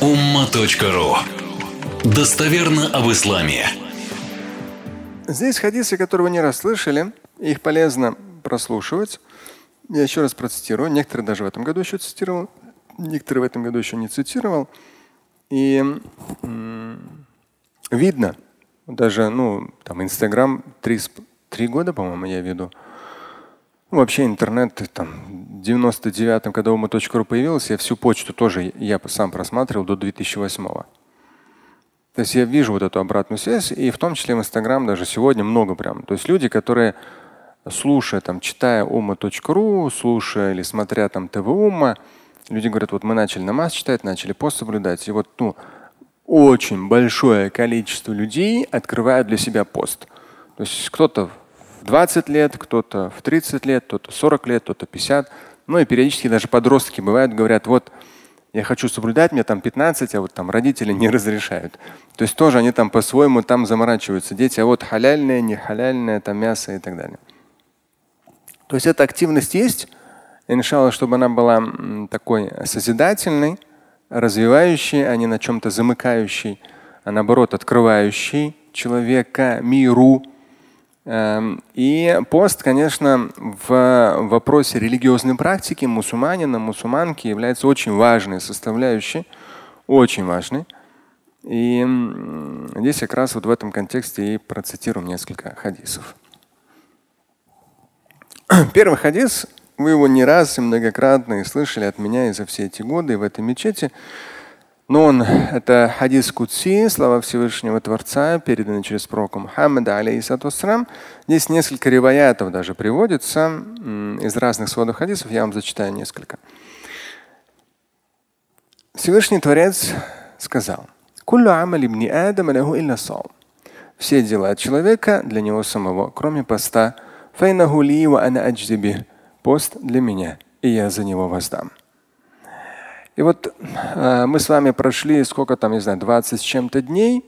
umma.ru Достоверно об исламе. Здесь хадисы, которые вы не раз слышали, их полезно прослушивать. Я еще раз процитирую. Некоторые даже в этом году еще цитировал, некоторые в этом году еще не цитировал. И видно, даже, ну, там, Инстаграм три, три года, по-моему, я веду. Ну, вообще интернет там в 99-м, когда ума.ру появился, я всю почту тоже я сам просматривал до 2008 -го. То есть я вижу вот эту обратную связь, и в том числе в Инстаграм даже сегодня много прям. То есть люди, которые слушая, там, читая ума.ру, слушая или смотря там ТВ Ума, люди говорят, вот мы начали намаз читать, начали пост соблюдать. И вот ну, очень большое количество людей открывают для себя пост. То есть кто-то 20 лет, кто-то в 30 лет, кто-то 40 лет, кто-то 50. Ну и периодически даже подростки бывают, говорят, вот я хочу соблюдать, мне там 15, а вот там родители не разрешают. То есть тоже они там по-своему там заморачиваются. Дети, а вот халяльное, не халяльное, там мясо и так далее. То есть эта активность есть, иншалла, чтобы она была такой созидательной, развивающей, а не на чем-то замыкающей, а наоборот открывающей человека миру. Эм, и пост, конечно, в вопросе религиозной практики мусульманина, мусульманки является очень важной составляющей, очень важной. И здесь как раз вот в этом контексте и процитирую несколько хадисов. Первый хадис, вы его не раз и многократно и слышали от меня и за все эти годы в этой мечети. Но он, это хадис Кутси, слова Всевышнего Творца, переданный через пророка Мухаммада, алейхиссату Здесь несколько риваятов даже приводится из разных сводов хадисов. Я вам зачитаю несколько. Всевышний Творец сказал, все дела человека для него самого, кроме поста, Пост для меня, и я за него воздам. И вот э, мы с вами прошли сколько там, не знаю, 20 с чем-то дней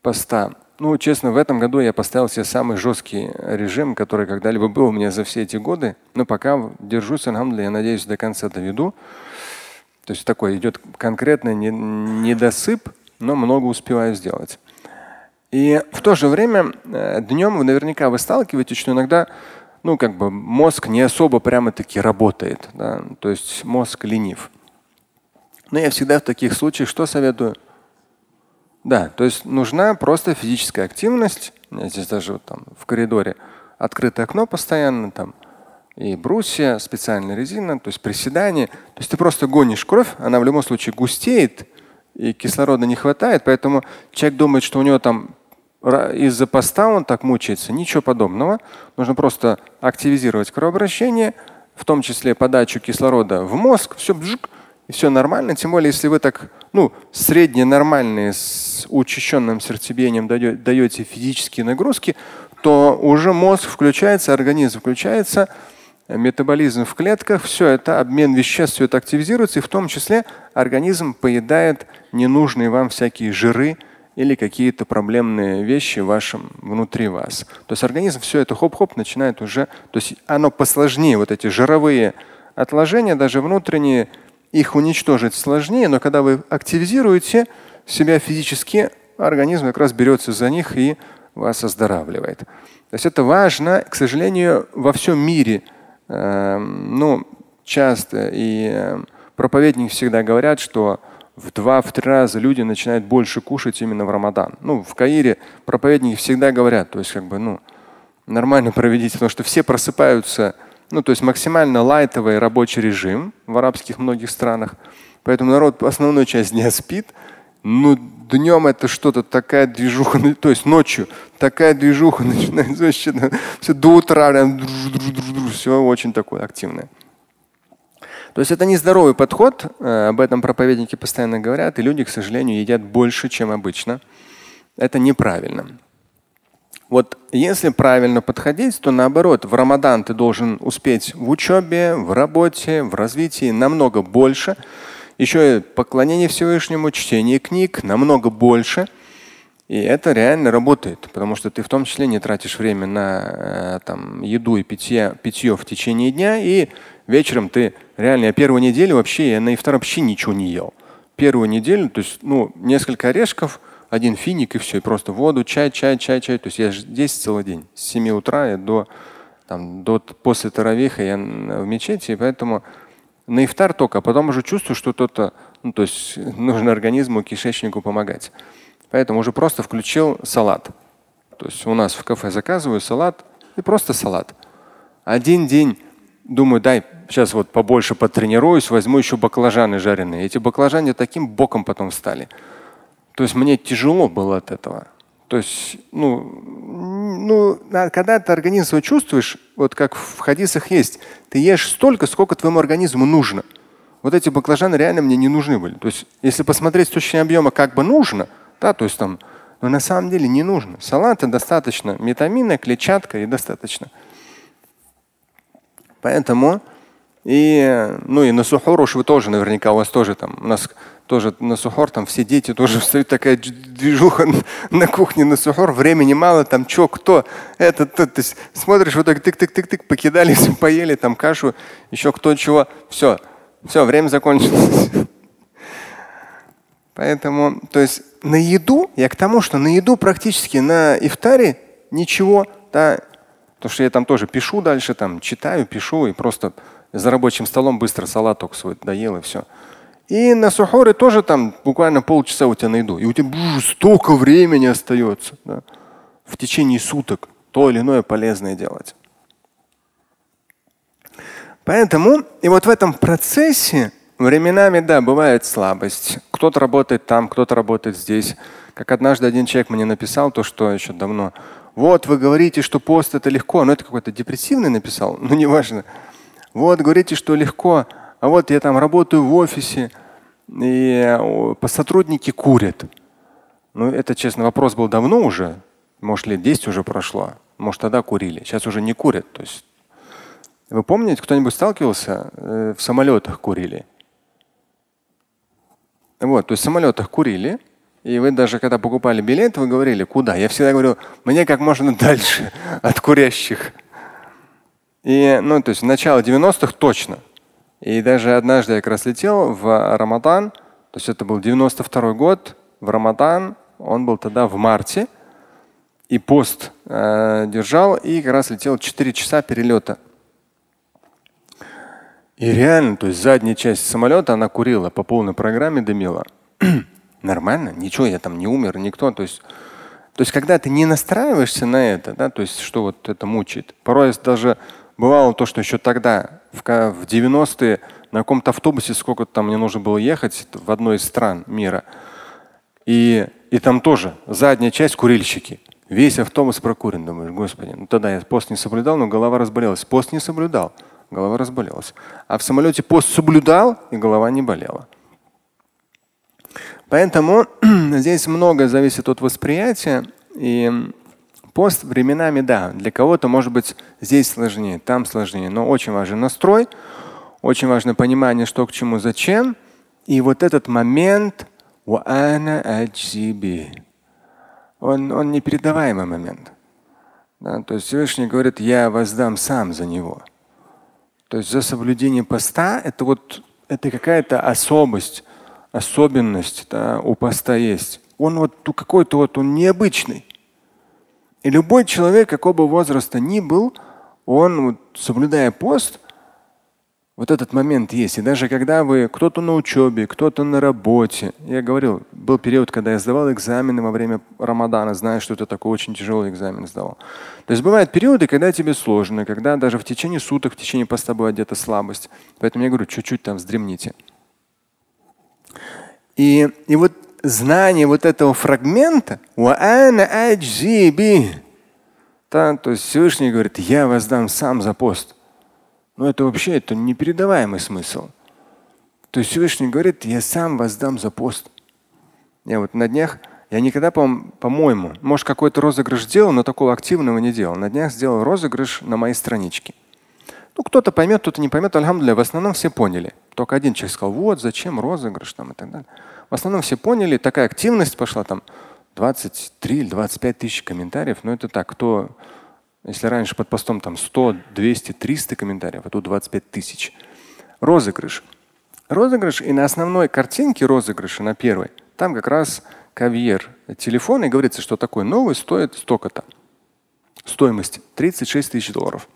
поста. Ну, честно, в этом году я поставил себе самый жесткий режим, который когда-либо был у меня за все эти годы. Но пока держусь, алхамдулилля, я надеюсь, до конца доведу. То есть такой идет конкретный недосып, но много успеваю сделать. И в то же время э, днем вы наверняка вы сталкиваетесь, что иногда ну, как бы мозг не особо прямо-таки работает. Да? То есть мозг ленив. Но я всегда в таких случаях что советую? Да, то есть нужна просто физическая активность. Здесь даже вот там в коридоре открытое окно постоянно, там и брусья, специальная резина, то есть приседание. То есть ты просто гонишь кровь, она в любом случае густеет, и кислорода не хватает, поэтому человек думает, что у него там из-за поста он так мучается. Ничего подобного. Нужно просто активизировать кровообращение, в том числе подачу кислорода в мозг, все бжик, и все нормально. Тем более, если вы так, ну, средние нормальные с учащенным сердцебиением даете физические нагрузки, то уже мозг включается, организм включается, метаболизм в клетках, все это, обмен веществ, все это активизируется, и в том числе организм поедает ненужные вам всякие жиры, или какие-то проблемные вещи в вашем внутри вас. То есть организм все это хоп-хоп начинает уже, то есть оно посложнее, вот эти жировые отложения, даже внутренние, их уничтожить сложнее, но когда вы активизируете себя физически, организм как раз берется за них и вас оздоравливает. То есть это важно, к сожалению, во всем мире. Э, ну, часто и э, проповедники всегда говорят, что в два-три раза люди начинают больше кушать именно в Рамадан. Ну, в Каире проповедники всегда говорят, то есть как бы, ну, нормально проведите, потому что все просыпаются, ну, то есть максимально лайтовый рабочий режим в арабских многих странах. Поэтому народ основную часть дня спит. Ну, днем это что-то такая движуха, ну, то есть ночью такая движуха начинается все до утра, все очень такое активное. То есть это нездоровый подход, э, об этом проповедники постоянно говорят, и люди, к сожалению, едят больше, чем обычно. Это неправильно. Вот если правильно подходить, то наоборот, в Рамадан ты должен успеть в учебе, в работе, в развитии намного больше. Еще и поклонение Всевышнему, чтение книг намного больше. И это реально работает, потому что ты в том числе не тратишь время на э, там, еду и питье, питье в течение дня, и вечером ты реально, я первую неделю вообще, я на ифтар вообще ничего не ел. первую неделю, то есть ну, несколько орешков, один финик и все, и просто воду, чай, чай, чай, чай. То есть я здесь целый день, с 7 утра до, там, до после таравиха я в мечети, и поэтому на ифтар только, а потом уже чувствую, что кто-то, ну, то есть нужно организму, кишечнику помогать. Поэтому уже просто включил салат. То есть у нас в кафе заказываю салат и просто салат. Один день думаю, дай сейчас вот побольше потренируюсь, возьму еще баклажаны жареные. Эти баклажаны таким боком потом стали. То есть мне тяжело было от этого. То есть, ну, ну, когда ты организм свой чувствуешь, вот как в хадисах есть, ты ешь столько, сколько твоему организму нужно. Вот эти баклажаны реально мне не нужны были. То есть, если посмотреть с точки объема, как бы нужно, да, то есть там, но на самом деле не нужно. Салата достаточно, витамина, клетчатка и достаточно. Поэтому и, ну и на сухор вы тоже наверняка, у вас тоже там, у нас тоже на сухор, там все дети тоже встают, такая движуха на кухне на сухор, времени мало, там что, кто, это, то, то есть смотришь, вот так тык-тык-тык-тык, покидали, поели, там кашу, еще кто чего, все, все, время закончилось. Поэтому, то есть на еду, я к тому, что на еду практически на ифтаре ничего, да, потому что я там тоже пишу дальше, там читаю, пишу и просто за рабочим столом быстро салат только свой доел и все. И на сухоре тоже там буквально полчаса у тебя найду. И у тебя буж, столько времени остается да, в течение суток то или иное полезное делать. Поэтому и вот в этом процессе временами, да, бывает слабость. Кто-то работает там, кто-то работает здесь. Как однажды один человек мне написал то, что еще давно. Вот вы говорите, что пост это легко, но это какой-то депрессивный написал, ну неважно. Вот говорите, что легко, а вот я там работаю в офисе, и сотрудники курят. Ну, это, честно, вопрос был давно уже. Может, лет 10 уже прошло. Может, тогда курили. Сейчас уже не курят. То есть, вы помните, кто-нибудь сталкивался? Э, в самолетах курили. Вот, то есть в самолетах курили. И вы даже когда покупали билет, вы говорили, куда? Я всегда говорю, мне как можно дальше от курящих. И, ну, то есть начало 90-х точно. И даже однажды я как раз летел в Рамадан, то есть это был 92 год, в Рамадан, он был тогда в марте, и пост э, держал, и как раз летел 4 часа перелета. И реально, то есть задняя часть самолета, она курила по полной программе, дымила. Нормально, ничего, я там не умер, никто. То есть, то есть когда ты не настраиваешься на это, да, то есть что вот это мучает. Порой даже Бывало то, что еще тогда, в 90-е, на каком-то автобусе сколько там мне нужно было ехать в одной из стран мира. И, и там тоже задняя часть курильщики. Весь автобус прокурен. Думаешь, господи, ну тогда я пост не соблюдал, но голова разболелась. Пост не соблюдал, голова разболелась. А в самолете пост соблюдал, и голова не болела. Поэтому здесь много зависит от восприятия. И Пост временами, да, для кого-то может быть здесь сложнее, там сложнее, но очень важен настрой, очень важно понимание, что к чему, зачем. И вот этот момент, он, он непередаваемый момент. Да, то есть Всевышний говорит, я воздам сам за него. То есть за соблюдение поста это вот это какая-то особость, особенность да, у поста есть. Он вот какой-то вот он необычный. И любой человек, какого бы возраста ни был, он, соблюдая пост, вот этот момент есть. И даже когда вы, кто-то на учебе, кто-то на работе. Я говорил, был период, когда я сдавал экзамены во время Рамадана, зная, что это такой очень тяжелый экзамен сдавал. То есть бывают периоды, когда тебе сложно, когда даже в течение суток, в течение поста бывает где-то слабость. Поэтому я говорю, чуть-чуть там вздремните. И, и вот знание вот этого фрагмента, да, то есть Всевышний говорит, я воздам сам за пост. Но это вообще это непередаваемый смысл. То есть Всевышний говорит, я сам воздам за пост. Я вот на днях, я никогда, по-моему, может какой-то розыгрыш делал, но такого активного не делал. На днях сделал розыгрыш на моей страничке. Ну, кто-то поймет, кто-то не поймет. Альхамдулillah, в основном все поняли. Только один человек сказал, вот зачем розыгрыш там и так далее. В основном все поняли, такая активность пошла там 23 или 25 тысяч комментариев. Но это так, кто, если раньше под постом там 100, 200, 300 комментариев, а тут 25 тысяч. Розыгрыш. розыгрыш, и на основной картинке розыгрыша, на первой, там как раз кавьер телефона, и говорится, что такой новый стоит столько-то. Стоимость 36 тысяч долларов.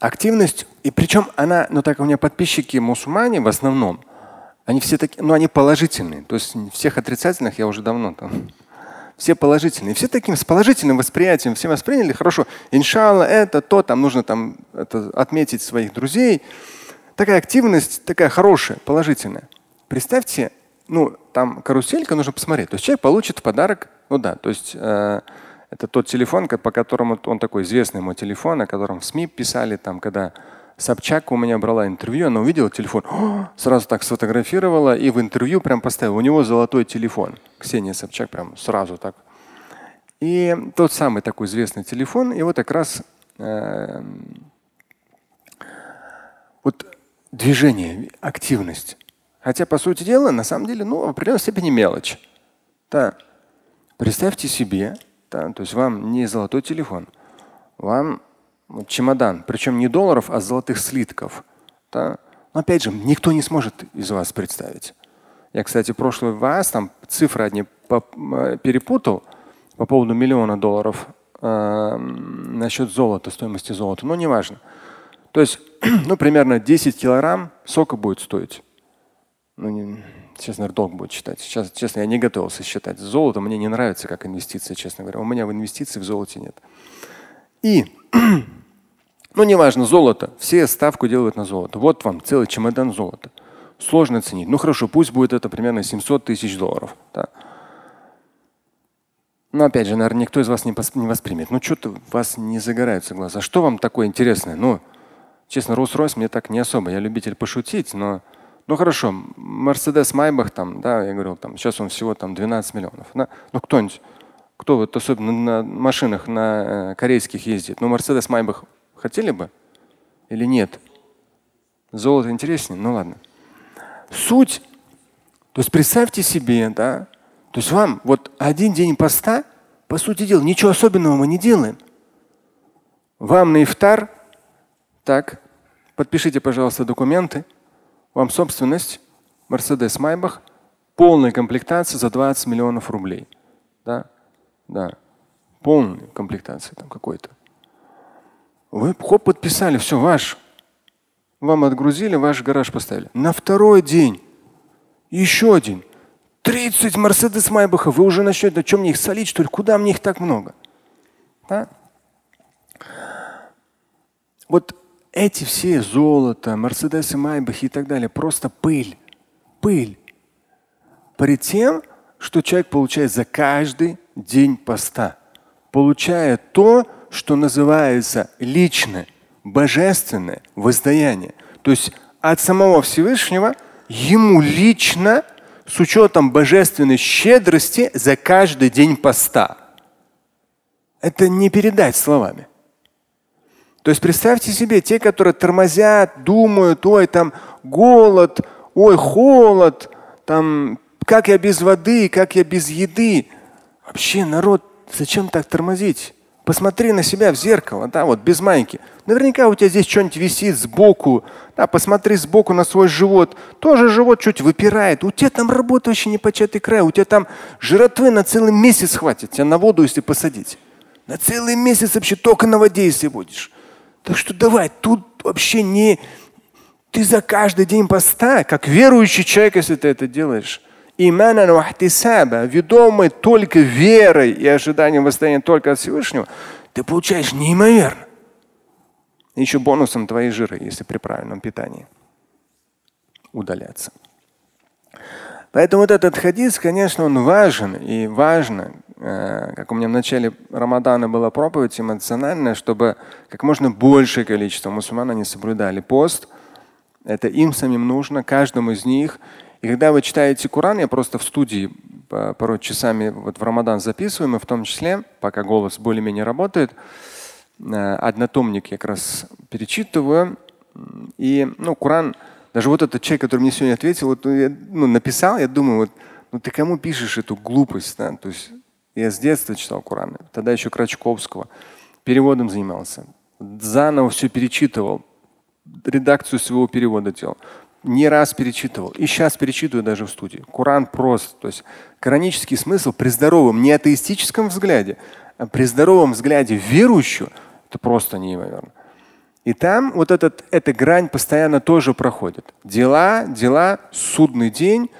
Активность, и причем она, ну так у меня подписчики мусульмане в основном, они все такие, ну они положительные. То есть всех отрицательных я уже давно там. Все положительные. Все таким с положительным восприятием, все восприняли хорошо. Иншалла, это, то, там нужно там это, отметить своих друзей. Такая активность, такая хорошая, положительная. Представьте, ну, там каруселька нужно посмотреть. То есть человек получит подарок, ну да, то есть э, это тот телефон, по которому он такой известный мой телефон, о котором в СМИ писали, там, когда Собчак у меня брала интервью, она увидела телефон, сразу так сфотографировала и в интервью прям поставила. У него золотой телефон. Ксения Собчак прям сразу так. И тот самый такой известный телефон, и вот как раз э, вот движение, активность. Хотя, по сути дела, на самом деле, ну, в определенной степени мелочь. Да. Представьте себе, да, то есть вам не золотой телефон, вам чемодан, причем не долларов, а золотых слитков. Да? Но опять же, никто не сможет из вас представить. Я, кстати, прошлый вас там цифры одни перепутал по поводу миллиона долларов э, насчет золота, стоимости золота. Но неважно. То есть, ну, примерно 10 килограмм сока будет стоить. Ну, не, честно, долг будет считать. Сейчас, честно, я не готовился считать. Золото мне не нравится как инвестиция, честно говоря. У меня в инвестиции в золоте нет. И, ну неважно, золото. Все ставку делают на золото. Вот вам целый чемодан золота. Сложно ценить. Ну хорошо, пусть будет это примерно 700 тысяч долларов. Да. Но опять же, наверное, никто из вас не, не воспримет. Ну что-то вас не загораются глаза. Что вам такое интересное? Ну, честно, Rolls-Royce мне так не особо. Я любитель пошутить, но ну хорошо, Мерседес Майбах там, да, я говорил, там, сейчас он всего там 12 миллионов. Да? Ну кто-нибудь кто вот особенно на машинах на э, корейских ездит? Ну, Мерседес Майбах хотели бы или нет? Золото интереснее? Ну ладно. Суть, то есть представьте себе, да, то есть вам вот один день поста, по сути дела, ничего особенного мы не делаем. Вам на ифтар, так, подпишите, пожалуйста, документы. Вам собственность, Мерседес Майбах, полная комплектация за 20 миллионов рублей. Да? Да. Полная комплектация там какой-то. Вы хоп, подписали, все, ваш. Вам отгрузили, ваш гараж поставили. На второй день еще один. 30 Мерседес Майбахов. Вы уже начнете, на чем мне их солить, что ли? Куда мне их так много? Да? Вот эти все золото, Мерседесы Майбахи и так далее, просто пыль. Пыль. При тем, что человек получает за каждый день поста, получая то, что называется личное, божественное воздаяние. То есть от самого Всевышнего ему лично с учетом божественной щедрости за каждый день поста. Это не передать словами. То есть представьте себе, те, которые тормозят, думают, ой, там голод, ой, холод, там как я без воды, как я без еды. Вообще, народ, зачем так тормозить? Посмотри на себя в зеркало, да, вот без майки. Наверняка у тебя здесь что-нибудь висит сбоку. Да, посмотри сбоку на свой живот. Тоже живот чуть выпирает. У тебя там работа вообще не початый край. У тебя там жратвы на целый месяц хватит. Тебя на воду, если посадить. На целый месяц вообще только на воде, если будешь. Так что давай, тут вообще не… Ты за каждый день поста, как верующий человек, если ты это делаешь, иманан вахтисаба, ведомый только верой и ожиданием восстания только от Всевышнего, ты получаешь неимоверно. Еще бонусом твои жиры, если при правильном питании удаляться. Поэтому вот этот хадис, конечно, он важен и важно, э, как у меня в начале Рамадана была проповедь эмоциональная, чтобы как можно большее количество мусульман они соблюдали пост. Это им самим нужно, каждому из них. И когда вы читаете Коран, я просто в студии порой часами вот в Рамадан записываем, и в том числе, пока голос более-менее работает, э, однотомник я как раз перечитываю. И ну, Коран, даже вот этот человек, который мне сегодня ответил, вот, ну, ну, написал, я думаю, вот, ну ты кому пишешь эту глупость? Да? То есть я с детства читал Коран, тогда еще Крачковского, переводом занимался, заново все перечитывал. редакцию своего перевода делал. Не раз перечитывал. И сейчас перечитываю даже в студии. Коран просто. То есть коранический смысл при здоровом, не атеистическом взгляде, а при здоровом взгляде верующего, это просто неимоверно. И там вот этот, эта грань постоянно тоже проходит. Дела, дела, судный день.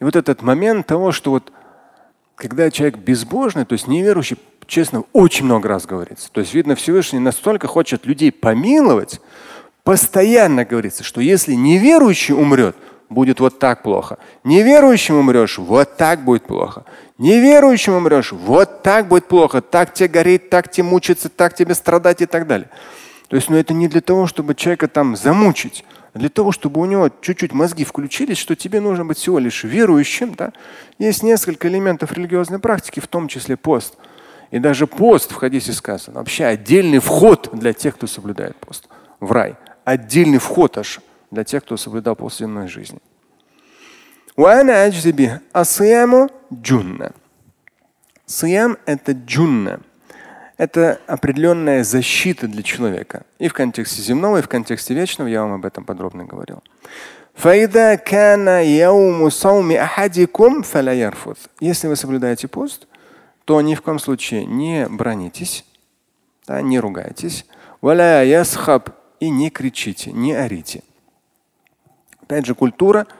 И вот этот момент того, что вот когда человек безбожный, то есть неверующий, честно, очень много раз говорится. То есть, видно, Всевышний настолько хочет людей помиловать, постоянно говорится, что если неверующий умрет, будет вот так плохо. Неверующим умрешь, вот так будет плохо. Неверующим умрешь, вот так будет плохо. Так тебе гореть, так тебе мучиться, так тебе страдать и так далее. То есть, ну это не для того, чтобы человека там замучить, а для того, чтобы у него чуть-чуть мозги включились, что тебе нужно быть всего лишь верующим. Да? Есть несколько элементов религиозной практики, в том числе пост. И даже пост в хадисе сказано. Вообще отдельный вход для тех, кто соблюдает пост в рай. Отдельный вход аж для тех, кто соблюдал пост земной жизни. Сиям – это джунна это определенная защита для человека. И в контексте земного, и в контексте вечного я вам об этом подробно говорил. Если вы соблюдаете пост, то ни в коем случае не бронитесь, да, не ругайтесь, и не кричите, не орите. Опять же, культура –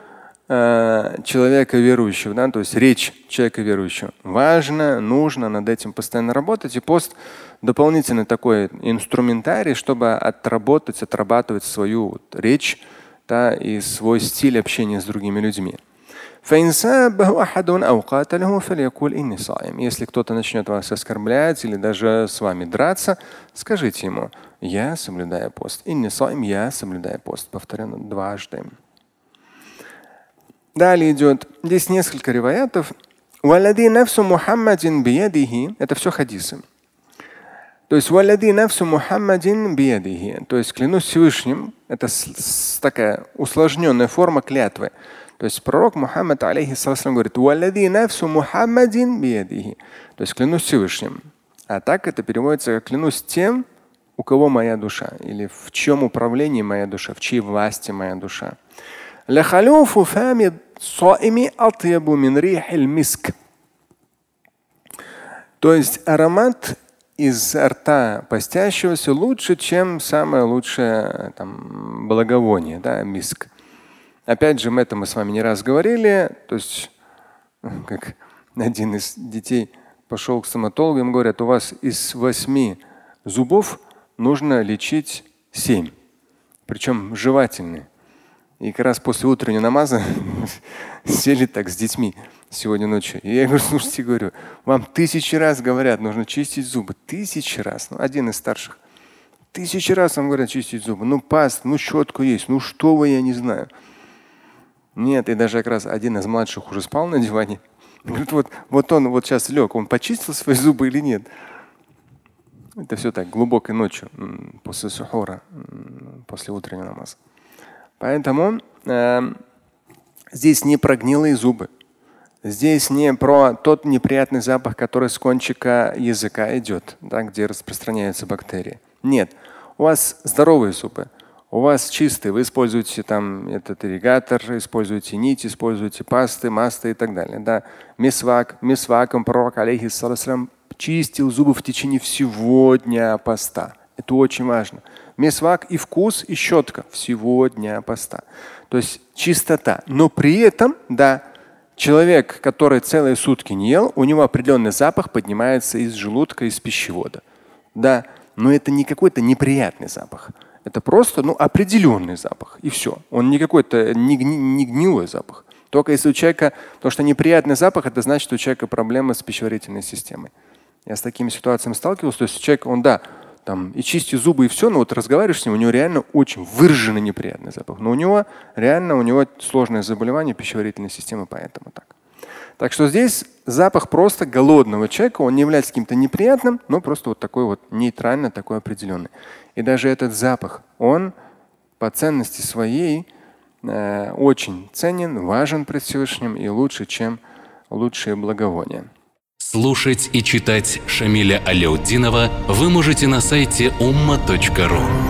Э, человека верующего, да, то есть речь человека верующего. Важно, нужно над этим постоянно работать. И пост дополнительный такой инструментарий, чтобы отработать, отрабатывать свою вот речь да, и свой стиль общения с другими людьми. Если кто-то начнет вас оскорблять или даже с вами драться, скажите ему, я соблюдаю пост. Я соблюдаю пост. Повторено дважды. Далее идет, здесь несколько риваятов. Это все хадисы. То есть валади нафсу Мухаммадин биядихи. То есть клянусь Всевышним, это такая усложненная форма клятвы. То есть пророк Мухаммад алейхиссалам говорит, валади нафсу Мухаммадин биядихи. То есть клянусь Всевышним. А так это переводится как клянусь тем, у кого моя душа, или в чем управлении моя душа, в чьей власти моя душа. لخلوف فم الصائم أطيب من ريح المسك. То есть аромат из рта постящегося лучше, чем самое лучшее там, благовоние, да, миск. Опять же, мы это мы с вами не раз говорили. То есть, как один из детей пошел к стоматологу, им говорят, у вас из восьми зубов нужно лечить семь, причем жевательные. И как раз после утреннего намаза сели так с детьми сегодня ночью. И я говорю, слушайте, говорю, вам тысячи раз говорят, нужно чистить зубы. Тысячи раз. Ну, один из старших. Тысячи раз вам говорят чистить зубы. Ну, паст, ну, щетку есть. Ну, что вы, я не знаю. Нет, и даже как раз один из младших уже спал на диване. Говорит, вот, вот он вот сейчас лег, он почистил свои зубы или нет? Это все так, глубокой ночью, после сухора, после утреннего намаза. Поэтому э, здесь не про гнилые зубы. Здесь не про тот неприятный запах, который с кончика языка идет, да, где распространяются бактерии. Нет, у вас здоровые зубы, у вас чистые, вы используете там этот ирригатор, используете нить, используете пасты, масты и так далее. Да. Мисвак, мисваком пророк алейхиссалам чистил зубы в течение всего дня поста. Это очень важно. Месвак и вкус, и щетка всего дня поста. То есть чистота. Но при этом, да, человек, который целые сутки не ел, у него определенный запах поднимается из желудка, из пищевода. Да, но это не какой-то неприятный запах. Это просто ну, определенный запах. И все. Он не какой-то не, гни, не гнилой запах. Только если у человека, то что неприятный запах, это значит, что у человека проблемы с пищеварительной системой. Я с такими ситуациями сталкивался. То есть человек, он да, там, и чисти зубы, и все, но вот разговариваешь с ним, у него реально очень выраженный неприятный запах. Но у него реально у него сложное заболевание пищеварительной системы, поэтому так. Так что здесь запах просто голодного человека, он не является каким-то неприятным, но просто вот такой вот нейтрально, такой определенный. И даже этот запах, он по ценности своей э, очень ценен, важен пред Всевышним и лучше, чем лучшие благовония. Слушать и читать Шамиля Аляутдинова вы можете на сайте umma.ru.